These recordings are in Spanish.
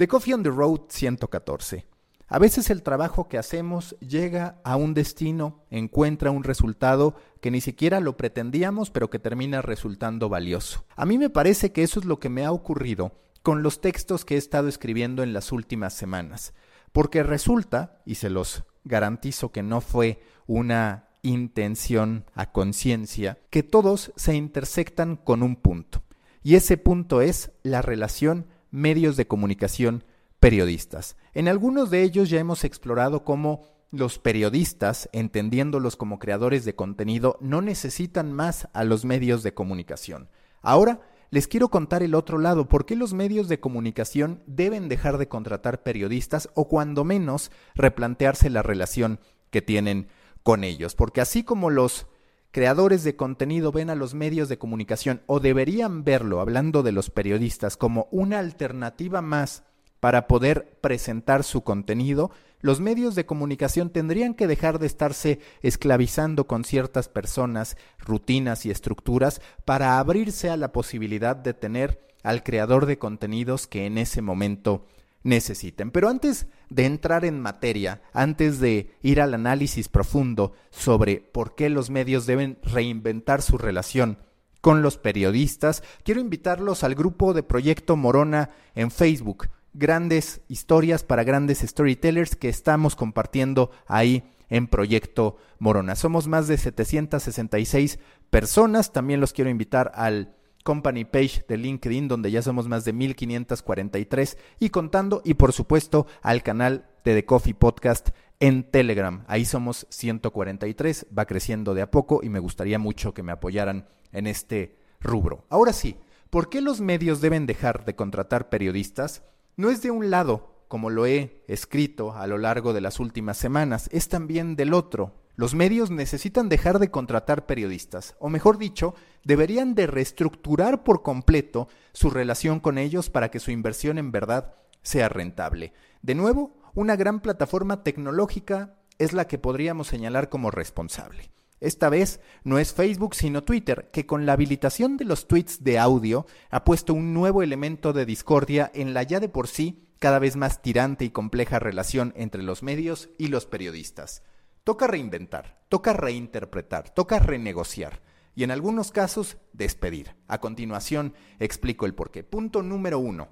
The Coffee on the Road 114. A veces el trabajo que hacemos llega a un destino, encuentra un resultado que ni siquiera lo pretendíamos, pero que termina resultando valioso. A mí me parece que eso es lo que me ha ocurrido con los textos que he estado escribiendo en las últimas semanas, porque resulta, y se los garantizo que no fue una intención a conciencia, que todos se intersectan con un punto, y ese punto es la relación medios de comunicación periodistas. En algunos de ellos ya hemos explorado cómo los periodistas, entendiéndolos como creadores de contenido, no necesitan más a los medios de comunicación. Ahora les quiero contar el otro lado, por qué los medios de comunicación deben dejar de contratar periodistas o cuando menos replantearse la relación que tienen con ellos. Porque así como los creadores de contenido ven a los medios de comunicación o deberían verlo, hablando de los periodistas, como una alternativa más para poder presentar su contenido, los medios de comunicación tendrían que dejar de estarse esclavizando con ciertas personas, rutinas y estructuras para abrirse a la posibilidad de tener al creador de contenidos que en ese momento necesiten. Pero antes de entrar en materia, antes de ir al análisis profundo sobre por qué los medios deben reinventar su relación con los periodistas, quiero invitarlos al grupo de Proyecto Morona en Facebook grandes historias para grandes storytellers que estamos compartiendo ahí en Proyecto Morona. Somos más de 766 personas. También los quiero invitar al company page de LinkedIn donde ya somos más de 1543 y contando y por supuesto al canal de The Coffee Podcast en Telegram. Ahí somos 143, va creciendo de a poco y me gustaría mucho que me apoyaran en este rubro. Ahora sí, ¿por qué los medios deben dejar de contratar periodistas? no es de un lado, como lo he escrito a lo largo de las últimas semanas, es también del otro. Los medios necesitan dejar de contratar periodistas, o mejor dicho, deberían de reestructurar por completo su relación con ellos para que su inversión en verdad sea rentable. De nuevo, una gran plataforma tecnológica es la que podríamos señalar como responsable. Esta vez no es Facebook sino Twitter, que con la habilitación de los tweets de audio ha puesto un nuevo elemento de discordia en la ya de por sí cada vez más tirante y compleja relación entre los medios y los periodistas. Toca reinventar, toca reinterpretar, toca renegociar y en algunos casos despedir. A continuación explico el porqué. Punto número uno.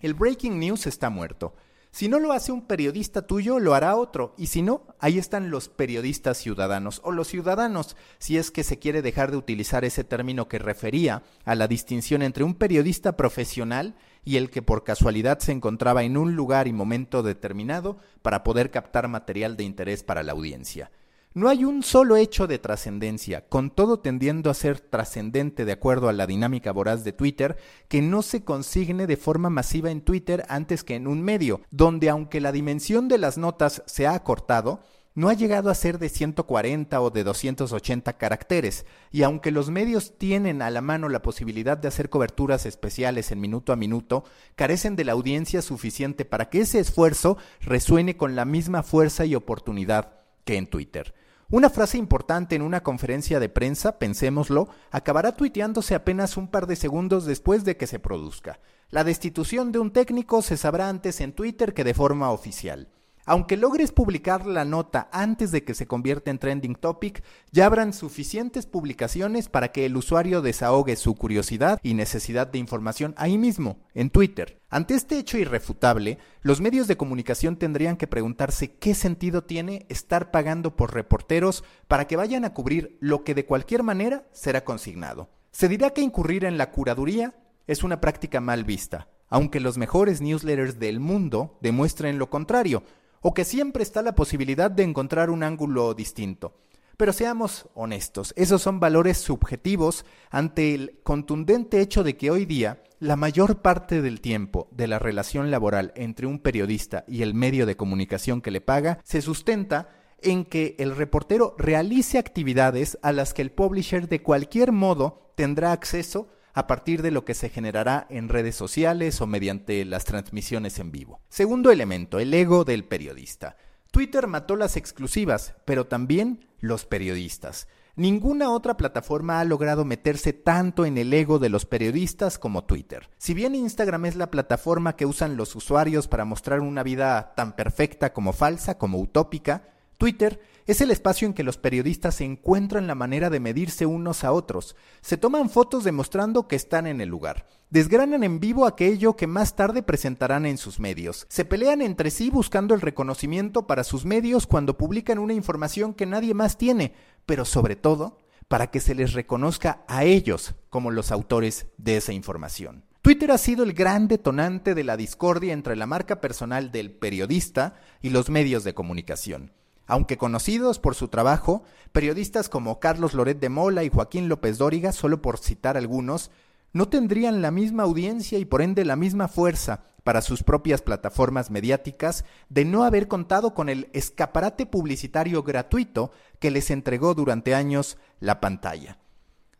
El breaking news está muerto. Si no lo hace un periodista tuyo, lo hará otro. Y si no, ahí están los periodistas ciudadanos o los ciudadanos, si es que se quiere dejar de utilizar ese término que refería a la distinción entre un periodista profesional y el que por casualidad se encontraba en un lugar y momento determinado para poder captar material de interés para la audiencia. No hay un solo hecho de trascendencia, con todo tendiendo a ser trascendente de acuerdo a la dinámica voraz de Twitter, que no se consigne de forma masiva en Twitter antes que en un medio, donde aunque la dimensión de las notas se ha acortado, no ha llegado a ser de 140 o de 280 caracteres, y aunque los medios tienen a la mano la posibilidad de hacer coberturas especiales en minuto a minuto, carecen de la audiencia suficiente para que ese esfuerzo resuene con la misma fuerza y oportunidad que en Twitter. Una frase importante en una conferencia de prensa, pensémoslo, acabará tuiteándose apenas un par de segundos después de que se produzca. La destitución de un técnico se sabrá antes en Twitter que de forma oficial. Aunque logres publicar la nota antes de que se convierta en trending topic, ya habrán suficientes publicaciones para que el usuario desahogue su curiosidad y necesidad de información ahí mismo, en Twitter. Ante este hecho irrefutable, los medios de comunicación tendrían que preguntarse qué sentido tiene estar pagando por reporteros para que vayan a cubrir lo que de cualquier manera será consignado. Se dirá que incurrir en la curaduría es una práctica mal vista, aunque los mejores newsletters del mundo demuestren lo contrario o que siempre está la posibilidad de encontrar un ángulo distinto. Pero seamos honestos, esos son valores subjetivos ante el contundente hecho de que hoy día la mayor parte del tiempo de la relación laboral entre un periodista y el medio de comunicación que le paga se sustenta en que el reportero realice actividades a las que el publisher de cualquier modo tendrá acceso a partir de lo que se generará en redes sociales o mediante las transmisiones en vivo. Segundo elemento, el ego del periodista. Twitter mató las exclusivas, pero también los periodistas. Ninguna otra plataforma ha logrado meterse tanto en el ego de los periodistas como Twitter. Si bien Instagram es la plataforma que usan los usuarios para mostrar una vida tan perfecta como falsa, como utópica, Twitter es el espacio en que los periodistas encuentran la manera de medirse unos a otros. Se toman fotos demostrando que están en el lugar. Desgranan en vivo aquello que más tarde presentarán en sus medios. Se pelean entre sí buscando el reconocimiento para sus medios cuando publican una información que nadie más tiene, pero sobre todo para que se les reconozca a ellos como los autores de esa información. Twitter ha sido el gran detonante de la discordia entre la marca personal del periodista y los medios de comunicación. Aunque conocidos por su trabajo, periodistas como Carlos Loret de Mola y Joaquín López Dóriga, solo por citar algunos, no tendrían la misma audiencia y por ende la misma fuerza para sus propias plataformas mediáticas de no haber contado con el escaparate publicitario gratuito que les entregó durante años la pantalla.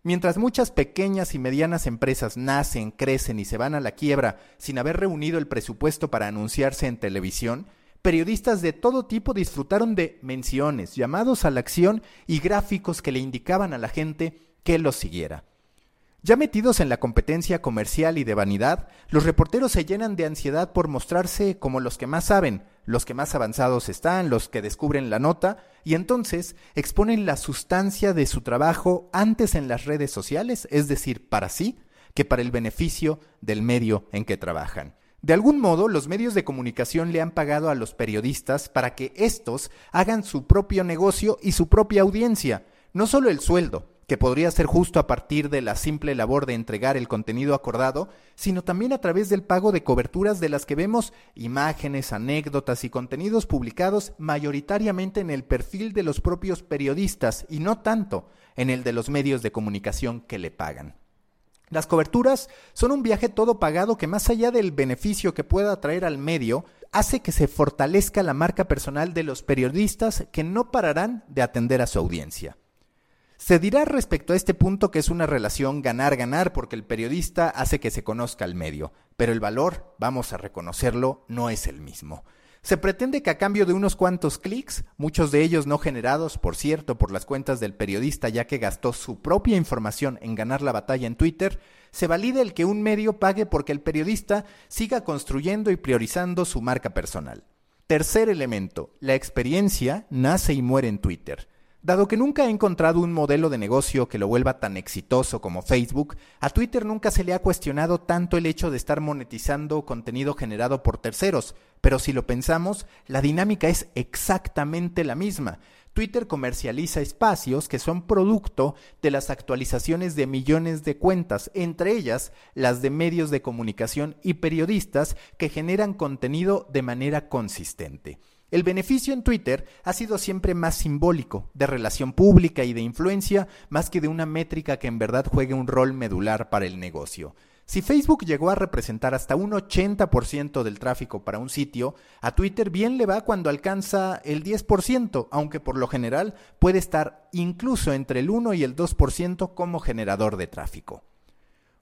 Mientras muchas pequeñas y medianas empresas nacen, crecen y se van a la quiebra sin haber reunido el presupuesto para anunciarse en televisión, periodistas de todo tipo disfrutaron de menciones, llamados a la acción y gráficos que le indicaban a la gente que los siguiera. Ya metidos en la competencia comercial y de vanidad, los reporteros se llenan de ansiedad por mostrarse como los que más saben, los que más avanzados están, los que descubren la nota, y entonces exponen la sustancia de su trabajo antes en las redes sociales, es decir, para sí, que para el beneficio del medio en que trabajan. De algún modo, los medios de comunicación le han pagado a los periodistas para que éstos hagan su propio negocio y su propia audiencia, no solo el sueldo, que podría ser justo a partir de la simple labor de entregar el contenido acordado, sino también a través del pago de coberturas de las que vemos imágenes, anécdotas y contenidos publicados mayoritariamente en el perfil de los propios periodistas y no tanto en el de los medios de comunicación que le pagan. Las coberturas son un viaje todo pagado que más allá del beneficio que pueda traer al medio, hace que se fortalezca la marca personal de los periodistas que no pararán de atender a su audiencia. Se dirá respecto a este punto que es una relación ganar-ganar porque el periodista hace que se conozca al medio, pero el valor, vamos a reconocerlo, no es el mismo. Se pretende que a cambio de unos cuantos clics, muchos de ellos no generados, por cierto, por las cuentas del periodista ya que gastó su propia información en ganar la batalla en Twitter, se valide el que un medio pague porque el periodista siga construyendo y priorizando su marca personal. Tercer elemento, la experiencia nace y muere en Twitter. Dado que nunca he encontrado un modelo de negocio que lo vuelva tan exitoso como Facebook, a Twitter nunca se le ha cuestionado tanto el hecho de estar monetizando contenido generado por terceros, pero si lo pensamos, la dinámica es exactamente la misma. Twitter comercializa espacios que son producto de las actualizaciones de millones de cuentas, entre ellas las de medios de comunicación y periodistas que generan contenido de manera consistente. El beneficio en Twitter ha sido siempre más simbólico, de relación pública y de influencia, más que de una métrica que en verdad juegue un rol medular para el negocio. Si Facebook llegó a representar hasta un 80% del tráfico para un sitio, a Twitter bien le va cuando alcanza el 10%, aunque por lo general puede estar incluso entre el 1 y el 2% como generador de tráfico.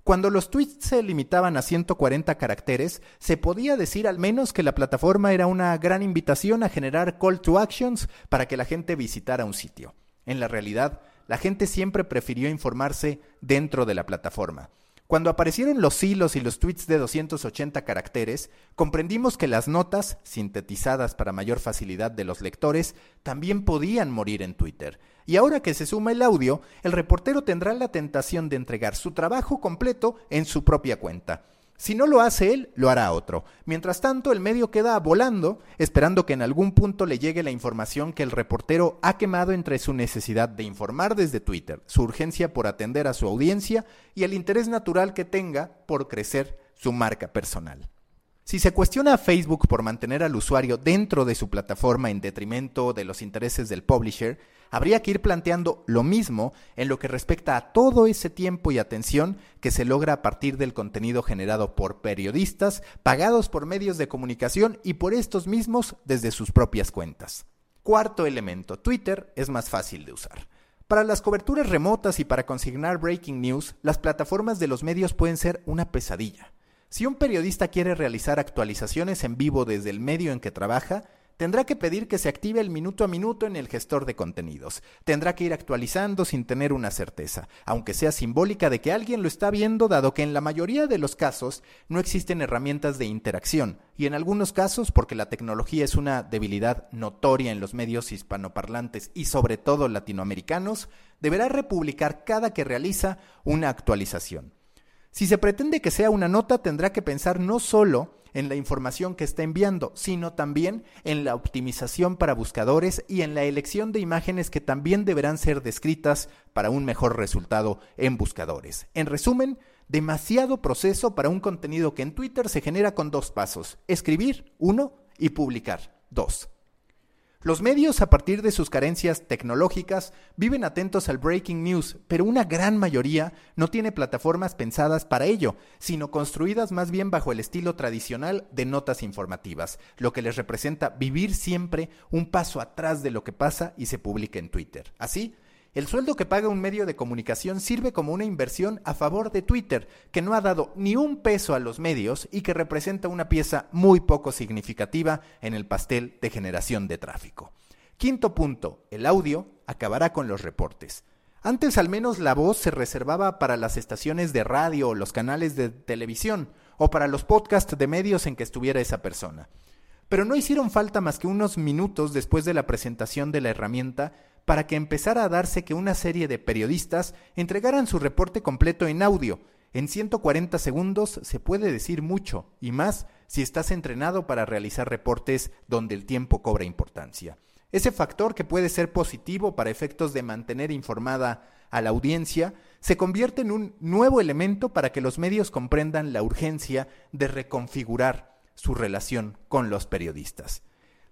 Cuando los tweets se limitaban a 140 caracteres, se podía decir al menos que la plataforma era una gran invitación a generar call to actions para que la gente visitara un sitio. En la realidad, la gente siempre prefirió informarse dentro de la plataforma. Cuando aparecieron los hilos y los tweets de 280 caracteres, comprendimos que las notas, sintetizadas para mayor facilidad de los lectores, también podían morir en Twitter. Y ahora que se suma el audio, el reportero tendrá la tentación de entregar su trabajo completo en su propia cuenta. Si no lo hace él, lo hará otro. Mientras tanto, el medio queda volando, esperando que en algún punto le llegue la información que el reportero ha quemado entre su necesidad de informar desde Twitter, su urgencia por atender a su audiencia y el interés natural que tenga por crecer su marca personal. Si se cuestiona a Facebook por mantener al usuario dentro de su plataforma en detrimento de los intereses del publisher, habría que ir planteando lo mismo en lo que respecta a todo ese tiempo y atención que se logra a partir del contenido generado por periodistas, pagados por medios de comunicación y por estos mismos desde sus propias cuentas. Cuarto elemento, Twitter es más fácil de usar. Para las coberturas remotas y para consignar breaking news, las plataformas de los medios pueden ser una pesadilla. Si un periodista quiere realizar actualizaciones en vivo desde el medio en que trabaja, Tendrá que pedir que se active el minuto a minuto en el gestor de contenidos. Tendrá que ir actualizando sin tener una certeza, aunque sea simbólica de que alguien lo está viendo, dado que en la mayoría de los casos no existen herramientas de interacción, y en algunos casos porque la tecnología es una debilidad notoria en los medios hispanoparlantes y sobre todo latinoamericanos, deberá republicar cada que realiza una actualización. Si se pretende que sea una nota, tendrá que pensar no solo en la información que está enviando, sino también en la optimización para buscadores y en la elección de imágenes que también deberán ser descritas para un mejor resultado en buscadores. En resumen, demasiado proceso para un contenido que en Twitter se genera con dos pasos, escribir, uno, y publicar, dos. Los medios, a partir de sus carencias tecnológicas, viven atentos al breaking news, pero una gran mayoría no tiene plataformas pensadas para ello, sino construidas más bien bajo el estilo tradicional de notas informativas, lo que les representa vivir siempre un paso atrás de lo que pasa y se publica en Twitter. Así, el sueldo que paga un medio de comunicación sirve como una inversión a favor de Twitter, que no ha dado ni un peso a los medios y que representa una pieza muy poco significativa en el pastel de generación de tráfico. Quinto punto, el audio acabará con los reportes. Antes al menos la voz se reservaba para las estaciones de radio o los canales de televisión, o para los podcasts de medios en que estuviera esa persona. Pero no hicieron falta más que unos minutos después de la presentación de la herramienta para que empezara a darse que una serie de periodistas entregaran su reporte completo en audio. En 140 segundos se puede decir mucho, y más si estás entrenado para realizar reportes donde el tiempo cobra importancia. Ese factor que puede ser positivo para efectos de mantener informada a la audiencia se convierte en un nuevo elemento para que los medios comprendan la urgencia de reconfigurar su relación con los periodistas.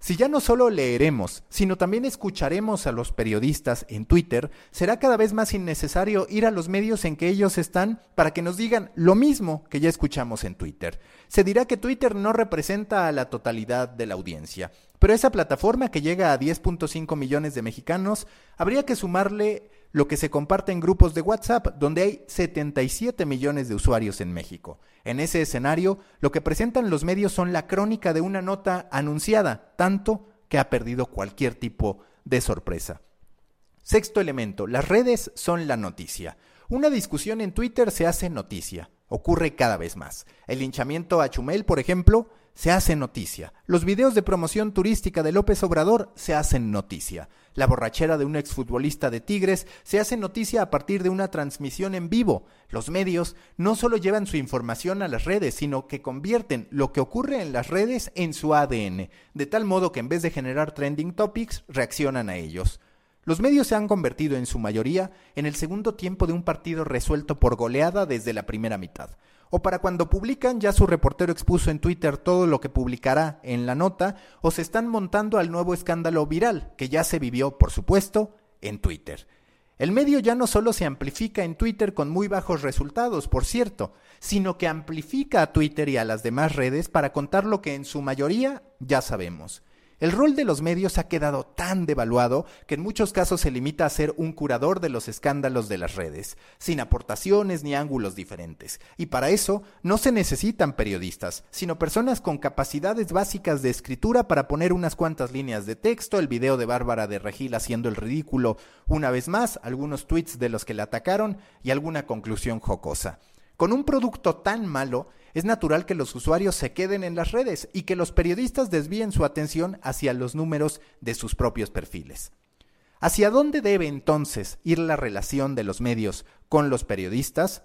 Si ya no solo leeremos, sino también escucharemos a los periodistas en Twitter, será cada vez más innecesario ir a los medios en que ellos están para que nos digan lo mismo que ya escuchamos en Twitter. Se dirá que Twitter no representa a la totalidad de la audiencia, pero esa plataforma que llega a 10.5 millones de mexicanos, habría que sumarle lo que se comparte en grupos de WhatsApp, donde hay 77 millones de usuarios en México. En ese escenario, lo que presentan los medios son la crónica de una nota anunciada, tanto que ha perdido cualquier tipo de sorpresa. Sexto elemento, las redes son la noticia. Una discusión en Twitter se hace noticia, ocurre cada vez más. El linchamiento a Chumel, por ejemplo, se hace noticia. Los videos de promoción turística de López Obrador se hacen noticia. La borrachera de un exfutbolista de Tigres se hace noticia a partir de una transmisión en vivo. Los medios no solo llevan su información a las redes, sino que convierten lo que ocurre en las redes en su ADN, de tal modo que en vez de generar trending topics, reaccionan a ellos. Los medios se han convertido en su mayoría en el segundo tiempo de un partido resuelto por goleada desde la primera mitad o para cuando publican ya su reportero expuso en Twitter todo lo que publicará en la nota, o se están montando al nuevo escándalo viral, que ya se vivió, por supuesto, en Twitter. El medio ya no solo se amplifica en Twitter con muy bajos resultados, por cierto, sino que amplifica a Twitter y a las demás redes para contar lo que en su mayoría ya sabemos. El rol de los medios ha quedado tan devaluado que en muchos casos se limita a ser un curador de los escándalos de las redes, sin aportaciones ni ángulos diferentes. Y para eso no se necesitan periodistas, sino personas con capacidades básicas de escritura para poner unas cuantas líneas de texto, el video de Bárbara de Regil haciendo el ridículo una vez más, algunos tweets de los que la atacaron y alguna conclusión jocosa. Con un producto tan malo, es natural que los usuarios se queden en las redes y que los periodistas desvíen su atención hacia los números de sus propios perfiles. ¿Hacia dónde debe entonces ir la relación de los medios con los periodistas?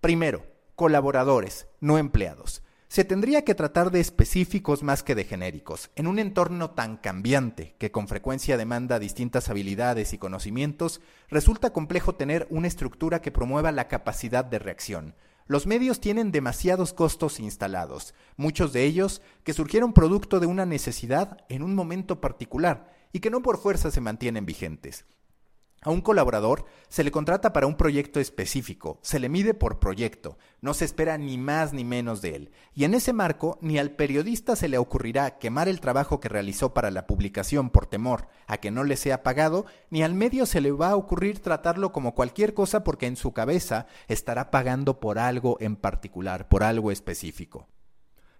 Primero, colaboradores, no empleados. Se tendría que tratar de específicos más que de genéricos. En un entorno tan cambiante, que con frecuencia demanda distintas habilidades y conocimientos, resulta complejo tener una estructura que promueva la capacidad de reacción. Los medios tienen demasiados costos instalados, muchos de ellos que surgieron producto de una necesidad en un momento particular y que no por fuerza se mantienen vigentes. A un colaborador se le contrata para un proyecto específico, se le mide por proyecto, no se espera ni más ni menos de él. Y en ese marco, ni al periodista se le ocurrirá quemar el trabajo que realizó para la publicación por temor a que no le sea pagado, ni al medio se le va a ocurrir tratarlo como cualquier cosa porque en su cabeza estará pagando por algo en particular, por algo específico.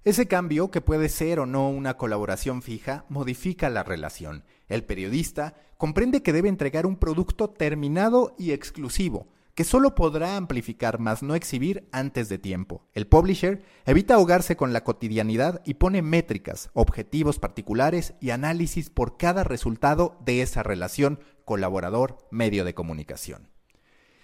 Ese cambio, que puede ser o no una colaboración fija, modifica la relación. El periodista comprende que debe entregar un producto terminado y exclusivo, que solo podrá amplificar más no exhibir antes de tiempo. El publisher evita ahogarse con la cotidianidad y pone métricas, objetivos particulares y análisis por cada resultado de esa relación colaborador-medio de comunicación.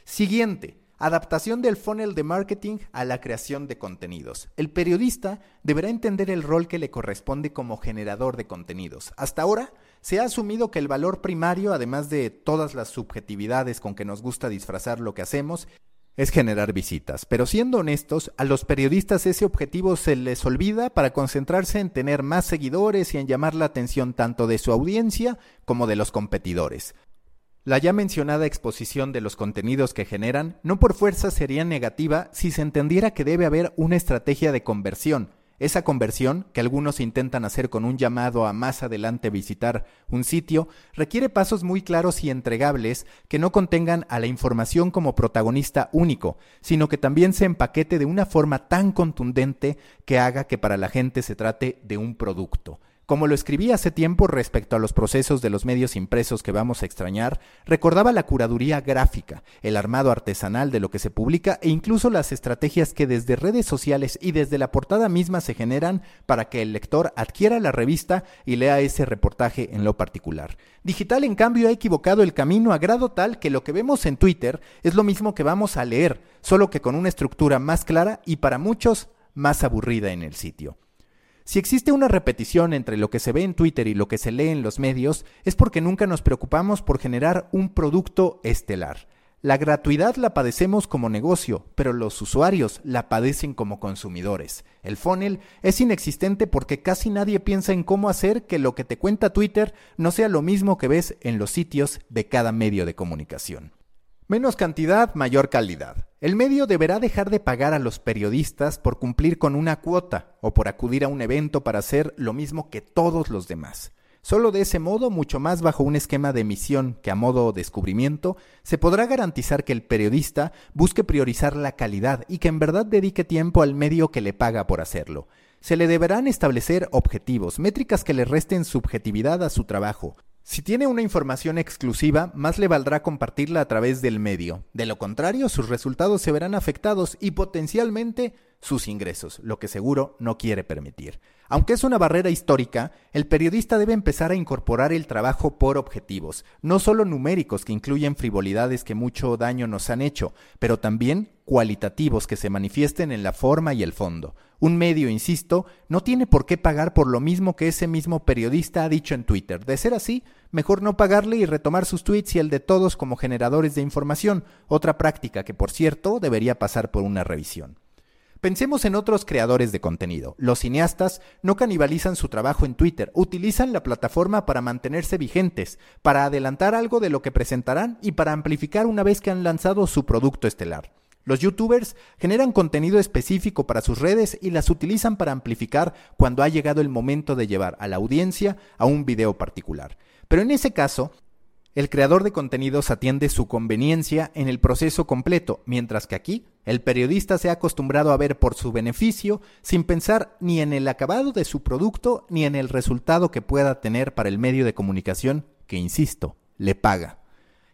Siguiente, Adaptación del funnel de marketing a la creación de contenidos. El periodista deberá entender el rol que le corresponde como generador de contenidos. Hasta ahora se ha asumido que el valor primario, además de todas las subjetividades con que nos gusta disfrazar lo que hacemos, es generar visitas. Pero siendo honestos, a los periodistas ese objetivo se les olvida para concentrarse en tener más seguidores y en llamar la atención tanto de su audiencia como de los competidores. La ya mencionada exposición de los contenidos que generan no por fuerza sería negativa si se entendiera que debe haber una estrategia de conversión. Esa conversión, que algunos intentan hacer con un llamado a más adelante visitar un sitio, requiere pasos muy claros y entregables que no contengan a la información como protagonista único, sino que también se empaquete de una forma tan contundente que haga que para la gente se trate de un producto. Como lo escribí hace tiempo respecto a los procesos de los medios impresos que vamos a extrañar, recordaba la curaduría gráfica, el armado artesanal de lo que se publica e incluso las estrategias que desde redes sociales y desde la portada misma se generan para que el lector adquiera la revista y lea ese reportaje en lo particular. Digital, en cambio, ha equivocado el camino a grado tal que lo que vemos en Twitter es lo mismo que vamos a leer, solo que con una estructura más clara y para muchos más aburrida en el sitio. Si existe una repetición entre lo que se ve en Twitter y lo que se lee en los medios, es porque nunca nos preocupamos por generar un producto estelar. La gratuidad la padecemos como negocio, pero los usuarios la padecen como consumidores. El funnel es inexistente porque casi nadie piensa en cómo hacer que lo que te cuenta Twitter no sea lo mismo que ves en los sitios de cada medio de comunicación. Menos cantidad, mayor calidad. El medio deberá dejar de pagar a los periodistas por cumplir con una cuota o por acudir a un evento para hacer lo mismo que todos los demás. Solo de ese modo, mucho más bajo un esquema de emisión que a modo descubrimiento, se podrá garantizar que el periodista busque priorizar la calidad y que en verdad dedique tiempo al medio que le paga por hacerlo. Se le deberán establecer objetivos, métricas que le resten subjetividad a su trabajo, si tiene una información exclusiva, más le valdrá compartirla a través del medio. De lo contrario, sus resultados se verán afectados y potencialmente sus ingresos, lo que seguro no quiere permitir. Aunque es una barrera histórica, el periodista debe empezar a incorporar el trabajo por objetivos, no solo numéricos que incluyen frivolidades que mucho daño nos han hecho, pero también cualitativos que se manifiesten en la forma y el fondo. Un medio, insisto, no tiene por qué pagar por lo mismo que ese mismo periodista ha dicho en Twitter. De ser así, mejor no pagarle y retomar sus tweets y el de todos como generadores de información, otra práctica que, por cierto, debería pasar por una revisión. Pensemos en otros creadores de contenido. Los cineastas no canibalizan su trabajo en Twitter, utilizan la plataforma para mantenerse vigentes, para adelantar algo de lo que presentarán y para amplificar una vez que han lanzado su producto estelar. Los youtubers generan contenido específico para sus redes y las utilizan para amplificar cuando ha llegado el momento de llevar a la audiencia a un video particular. Pero en ese caso, el creador de contenidos atiende su conveniencia en el proceso completo, mientras que aquí el periodista se ha acostumbrado a ver por su beneficio sin pensar ni en el acabado de su producto ni en el resultado que pueda tener para el medio de comunicación que, insisto, le paga.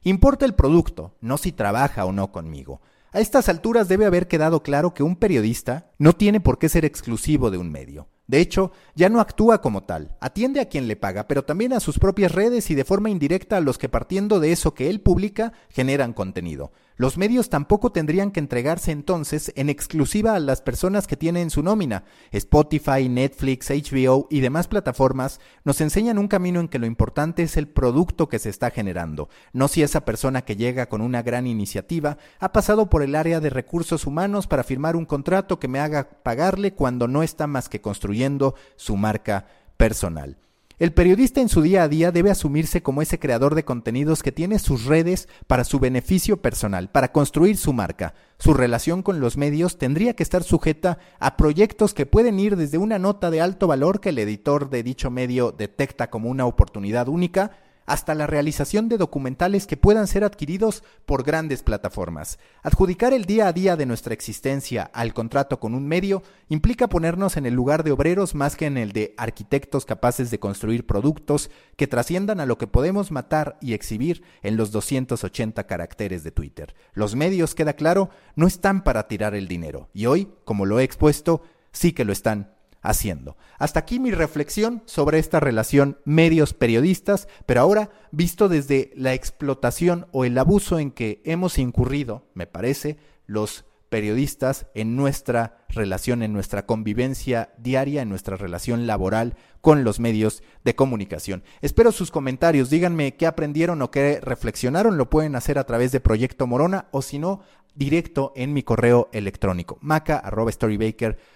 Importa el producto, no si trabaja o no conmigo. A estas alturas debe haber quedado claro que un periodista no tiene por qué ser exclusivo de un medio. De hecho, ya no actúa como tal, atiende a quien le paga, pero también a sus propias redes y de forma indirecta a los que partiendo de eso que él publica generan contenido. Los medios tampoco tendrían que entregarse entonces en exclusiva a las personas que tienen su nómina. Spotify, Netflix, HBO y demás plataformas nos enseñan un camino en que lo importante es el producto que se está generando, no si esa persona que llega con una gran iniciativa ha pasado por el área de recursos humanos para firmar un contrato que me haga pagarle cuando no está más que construyendo su marca personal. El periodista en su día a día debe asumirse como ese creador de contenidos que tiene sus redes para su beneficio personal, para construir su marca. Su relación con los medios tendría que estar sujeta a proyectos que pueden ir desde una nota de alto valor que el editor de dicho medio detecta como una oportunidad única, hasta la realización de documentales que puedan ser adquiridos por grandes plataformas. Adjudicar el día a día de nuestra existencia al contrato con un medio implica ponernos en el lugar de obreros más que en el de arquitectos capaces de construir productos que trasciendan a lo que podemos matar y exhibir en los 280 caracteres de Twitter. Los medios, queda claro, no están para tirar el dinero y hoy, como lo he expuesto, sí que lo están haciendo. Hasta aquí mi reflexión sobre esta relación medios-periodistas, pero ahora visto desde la explotación o el abuso en que hemos incurrido, me parece, los periodistas en nuestra relación, en nuestra convivencia diaria, en nuestra relación laboral con los medios de comunicación. Espero sus comentarios, díganme qué aprendieron o qué reflexionaron, lo pueden hacer a través de Proyecto Morona o si no, directo en mi correo electrónico, maca.storybaker.com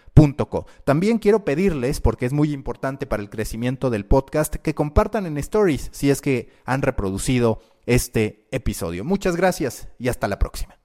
también quiero pedirles, porque es muy importante para el crecimiento del podcast, que compartan en stories si es que han reproducido este episodio. Muchas gracias y hasta la próxima.